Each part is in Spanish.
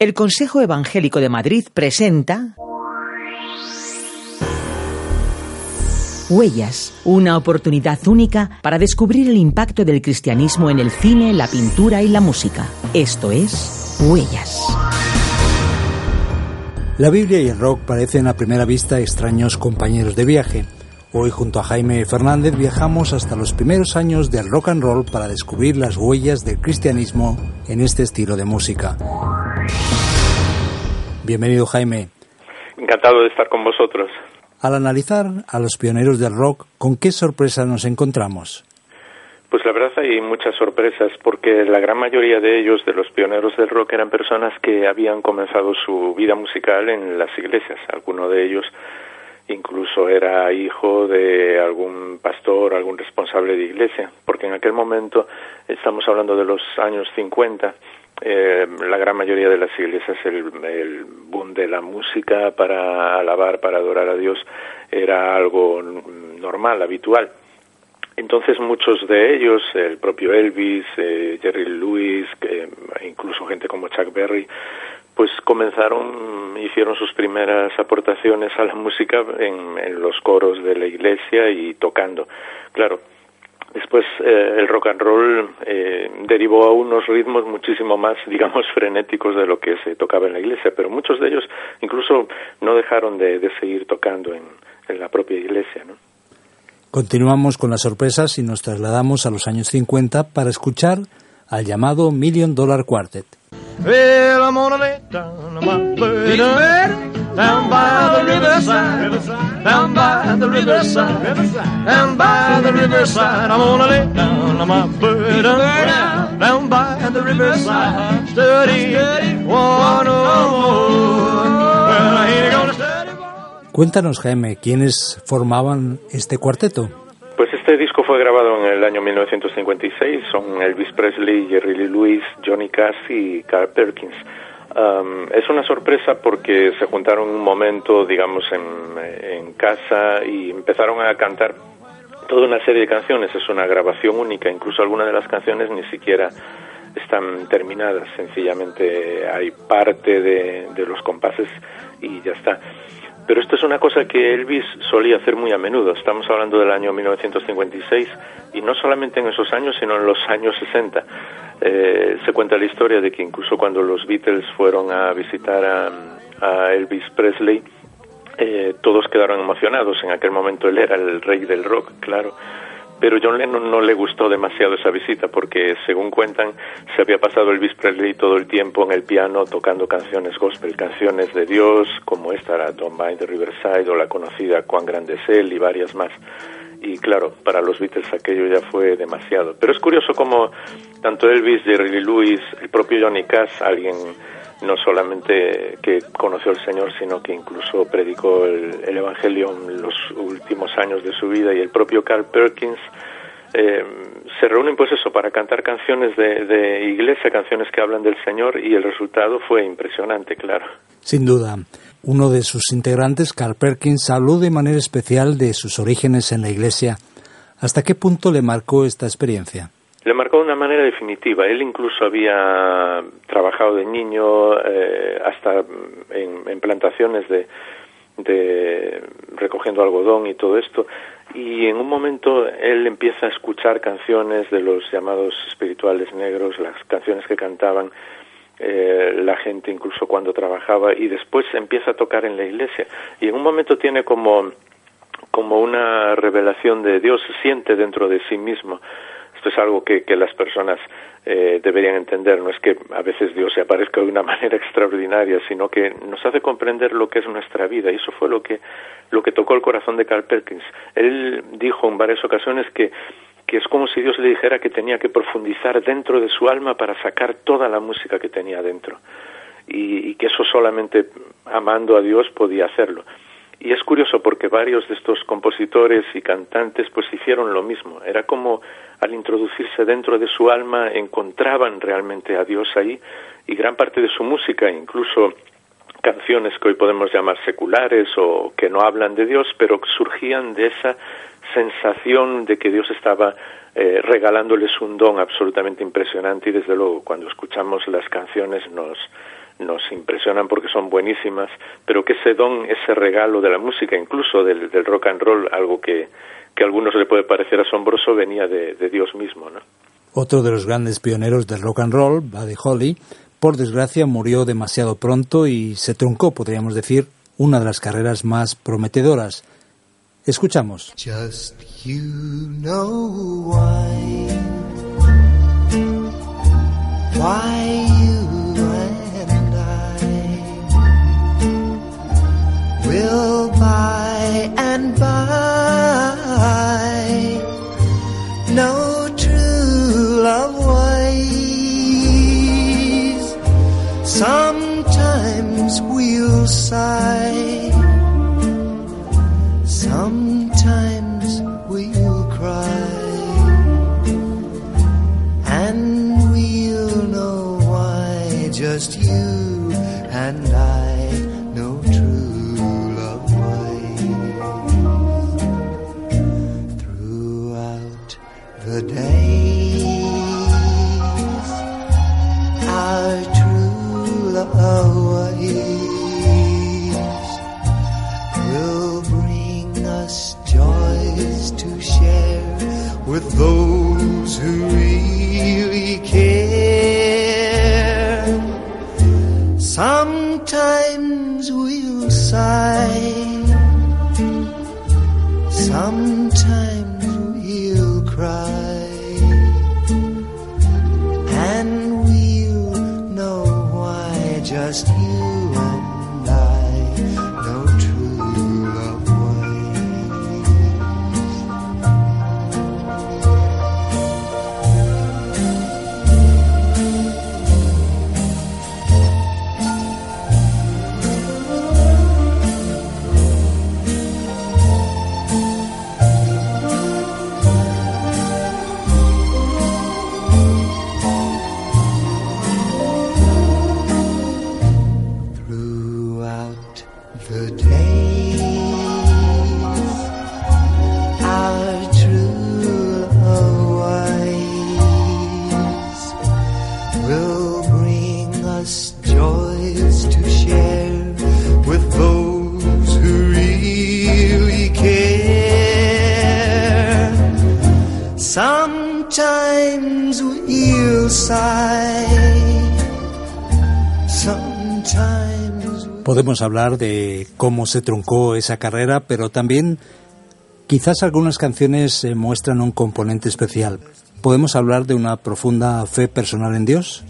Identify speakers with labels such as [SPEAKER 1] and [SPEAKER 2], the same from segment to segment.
[SPEAKER 1] el Consejo Evangélico de Madrid presenta Huellas, una oportunidad única para descubrir el impacto del cristianismo en el cine, la pintura y la música. Esto es Huellas.
[SPEAKER 2] La Biblia y el rock parecen a primera vista extraños compañeros de viaje. Hoy junto a Jaime Fernández viajamos hasta los primeros años del rock and roll para descubrir las huellas del cristianismo en este estilo de música. Bienvenido Jaime.
[SPEAKER 3] Encantado de estar con vosotros.
[SPEAKER 2] Al analizar a los pioneros del rock, ¿con qué sorpresas nos encontramos?
[SPEAKER 3] Pues la verdad hay muchas sorpresas porque la gran mayoría de ellos, de los pioneros del rock, eran personas que habían comenzado su vida musical en las iglesias. Alguno de ellos incluso era hijo de algún pastor, algún responsable de iglesia, porque en aquel momento, estamos hablando de los años 50, eh, la gran mayoría de las iglesias el, boom de la música para alabar, para adorar a Dios era algo normal, habitual. Entonces muchos de ellos, el propio Elvis, eh, Jerry Lewis, incluso gente como Chuck Berry, pues comenzaron, hicieron sus primeras aportaciones a la música en, en los coros de la iglesia y tocando. Claro, Después eh, el rock and roll eh, derivó a unos ritmos muchísimo más, digamos, frenéticos de lo que se tocaba en la iglesia, pero muchos de ellos incluso no dejaron de, de seguir tocando en, en, la propia iglesia. ¿no?
[SPEAKER 2] Continuamos con las sorpresas y nos trasladamos a los años 50 para escuchar al llamado Million Dollar Quartet. Well, I'm gonna lay down my bed down by the riverside, down by the riverside, down by the riverside. I'm gonna lay down my bed down by the riverside, study one more. Well, I ain't gonna study Cuéntanos, Jaime, ¿quiénes formaban este cuarteto?
[SPEAKER 3] Pues este disco fue grabado en el año 1956, son Elvis Presley, Jerry Lee Lewis, Johnny Cash y Carl Perkins. Um, es una sorpresa porque se juntaron un momento, digamos, en, en casa y empezaron a cantar toda una serie de canciones. Es una grabación única, incluso algunas de las canciones ni siquiera están terminadas, sencillamente hay parte de, de los compases y ya está. Pero esto es una cosa que Elvis solía hacer muy a menudo. Estamos hablando del año 1956 y no solamente en esos años, sino en los años 60. Eh, se cuenta la historia de que incluso cuando los Beatles fueron a visitar a, Elvis Presley, eh, todos quedaron emocionados. En aquel momento él era el rey del rock, claro pero John Lennon no le gustó demasiado esa visita porque, según cuentan, se había pasado Elvis Presley todo el tiempo en el piano tocando canciones gospel, canciones de Dios, como esta, la Don't Mind the Riverside o la conocida Cuán grande es él y varias más. Y claro, para los Beatles aquello ya fue demasiado. Pero es curioso como tanto Elvis, Jerry Lewis, el propio Johnny Cash, alguien no solamente que conoció al Señor, sino que incluso predicó el, el, Evangelio en los últimos años de su vida y el propio Carl Perkins eh, se reúnen pues eso para cantar canciones de, de, iglesia, canciones que hablan del Señor y el resultado fue impresionante, claro.
[SPEAKER 2] Sin duda. Uno de sus integrantes, Carl Perkins, habló de manera especial de sus orígenes en la iglesia. ¿Hasta qué punto le marcó esta experiencia?
[SPEAKER 3] Le marcó de una manera definitiva. Él incluso había trabajado de niño eh, hasta en, en plantaciones de, de, recogiendo algodón y todo esto. Y en un momento él empieza a escuchar canciones de los llamados espirituales negros, las canciones que cantaban eh, la gente incluso cuando trabajaba y después empieza a tocar en la iglesia. Y en un momento tiene como como una revelación de Dios, siente dentro de sí mismo esto es algo que, las personas eh, deberían entender. No es que a veces Dios se aparezca de una manera extraordinaria, sino que nos hace comprender lo que es nuestra vida. Y eso fue lo que, lo que tocó el corazón de Carl Perkins. Él dijo en varias ocasiones que, que es como si Dios le dijera que tenía que profundizar dentro de su alma para sacar toda la música que tenía dentro. Y que eso solamente amando a Dios podía hacerlo. Y es curioso porque varios de estos compositores y cantantes pues hicieron lo mismo. Era como al introducirse dentro de su alma encontraban realmente a Dios ahí y gran parte de su música, incluso canciones que hoy podemos llamar seculares o que no hablan de Dios, pero surgían de esa sensación de que Dios estaba eh, regalándoles un don absolutamente impresionante y desde luego cuando escuchamos las canciones nos nos impresionan porque son buenísimas, pero que ese don, ese regalo de la música, incluso del, rock and roll, algo que, que a algunos le puede parecer asombroso, venía de, de Dios mismo, ¿no?
[SPEAKER 4] Otro de los grandes pioneros del rock and roll, Buddy Holly, por desgracia murió demasiado pronto y se truncó, podríamos decir, una de las carreras más prometedoras. Escuchamos. Just you know why, why and buy no true love ways. Sometimes we'll sigh the days our true love is will bring us joys to share with those who really care. Sometimes we'll sigh. Sometimes Podemos hablar de cómo se truncó esa carrera, pero también quizás algunas canciones eh, muestran un componente especial. ¿Podemos hablar de una profunda fe personal en Dios?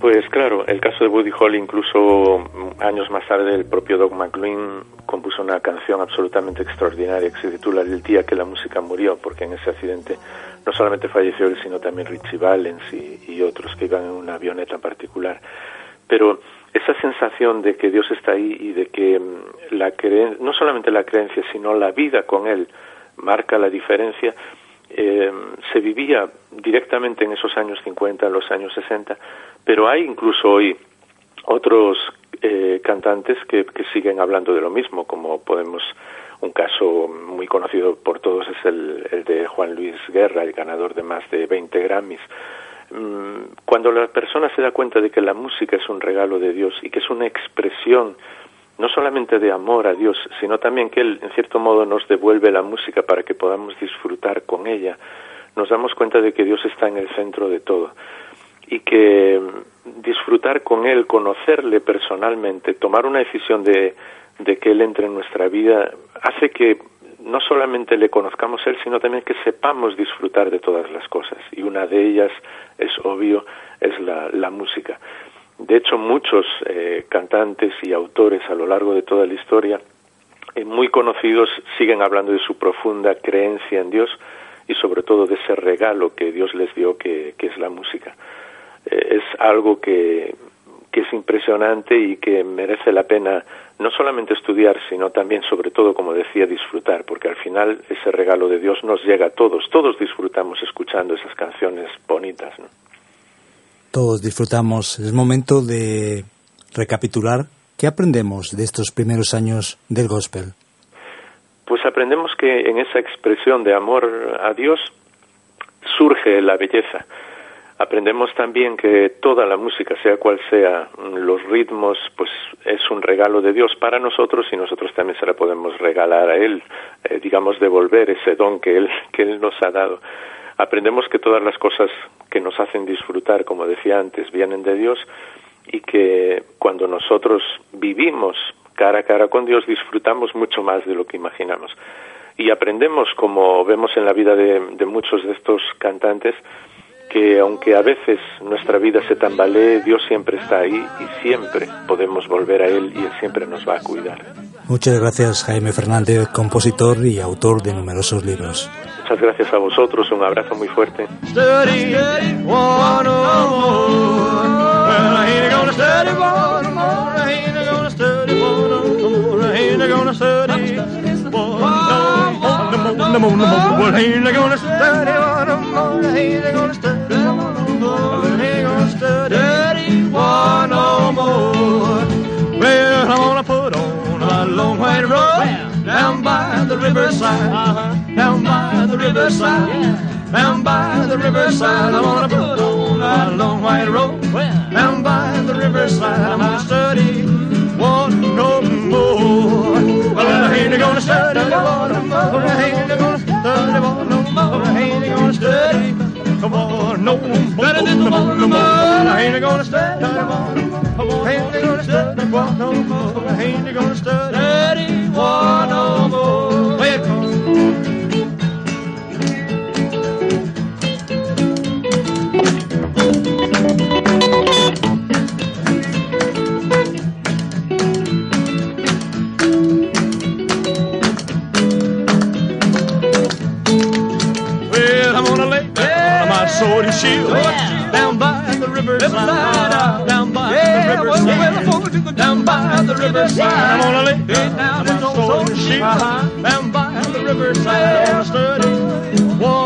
[SPEAKER 3] Pues claro, el caso de Woody Holly, incluso años más tarde, el propio Doug McLean compuso una canción absolutamente extraordinaria que se titula El día que la música murió, porque en ese accidente no solamente falleció él, sino también Richie Valens y, otros que iban en una avioneta particular. Pero esa sensación de que Dios está ahí y de que mm, la no solamente la creencia, sino la vida con Él marca la diferencia, eh, se vivía directamente en esos años 50, los años 60, pero hay incluso hoy otros eh, cantantes que, que, siguen hablando de lo mismo, como podemos un caso muy conocido por todos es el, el de Juan Luis Guerra, el ganador de más de 20 Grammys. Mm, cuando la persona se da cuenta de que la música es un regalo de Dios y que es una expresión no solamente de amor a Dios, sino también que Él, en cierto modo, nos devuelve la música para que podamos disfrutar con ella, nos damos cuenta de que Dios está en el centro de todo y que mm, disfrutar con Él, conocerle personalmente, tomar una decisión de de que Él entre en nuestra vida hace que no solamente le conozcamos Él, sino también que sepamos disfrutar de todas las cosas. Y una de ellas, es obvio, es la, la música. De hecho, muchos eh, cantantes y autores a lo largo de toda la historia, eh, muy conocidos, siguen hablando de su profunda creencia en Dios y sobre todo de ese regalo que Dios les dio, que, que es la música. Eh, es algo que, que es impresionante y que merece la pena no solamente estudiar, sino también, sobre todo, como decía, disfrutar, porque al final ese regalo de Dios nos llega a todos. Todos disfrutamos escuchando esas canciones bonitas.
[SPEAKER 4] Todos disfrutamos. Es momento de recapitular. ¿Qué aprendemos de estos primeros años del gospel?
[SPEAKER 3] Pues aprendemos que en esa expresión de amor a Dios surge la belleza. Aprendemos también que toda la música, sea cual sea, los ritmos, pues es un regalo de Dios para nosotros y nosotros también se la podemos regalar a Él, eh, digamos, devolver ese don que Él, que Él nos ha dado. Aprendemos que todas las cosas que nos hacen disfrutar, como decía antes, vienen de Dios y que cuando nosotros vivimos cara a cara con Dios disfrutamos mucho más de lo que imaginamos. Y aprendemos, como vemos en la vida de muchos de estos cantantes, que aunque a veces nuestra vida se tambalee, Dios siempre está ahí y siempre podemos volver a Él y Él siempre nos va a cuidar.
[SPEAKER 4] Muchas gracias Jaime Fernández, compositor y autor de numerosos libros.
[SPEAKER 3] Muchas gracias a vosotros, un abrazo muy fuerte.
[SPEAKER 1] Down by the uh-huh. riverside, down by the riverside, down by the riverside. I'm gonna put on my long white robe down by the riverside. I'm gonna study one no more. Well, I ain't gonna study one more. I ain't gonna study one no more. I ain't gonna study come on no more. Better than the one no more. I ain't gonna study one. I ain't gonna study one no more. I ain't gonna study one no more. Sword and shield. Down by the riverside, down by the riverside, down by the riverside. I'm gonna lay down my sword and shield. down by the riverside. I'm gonna study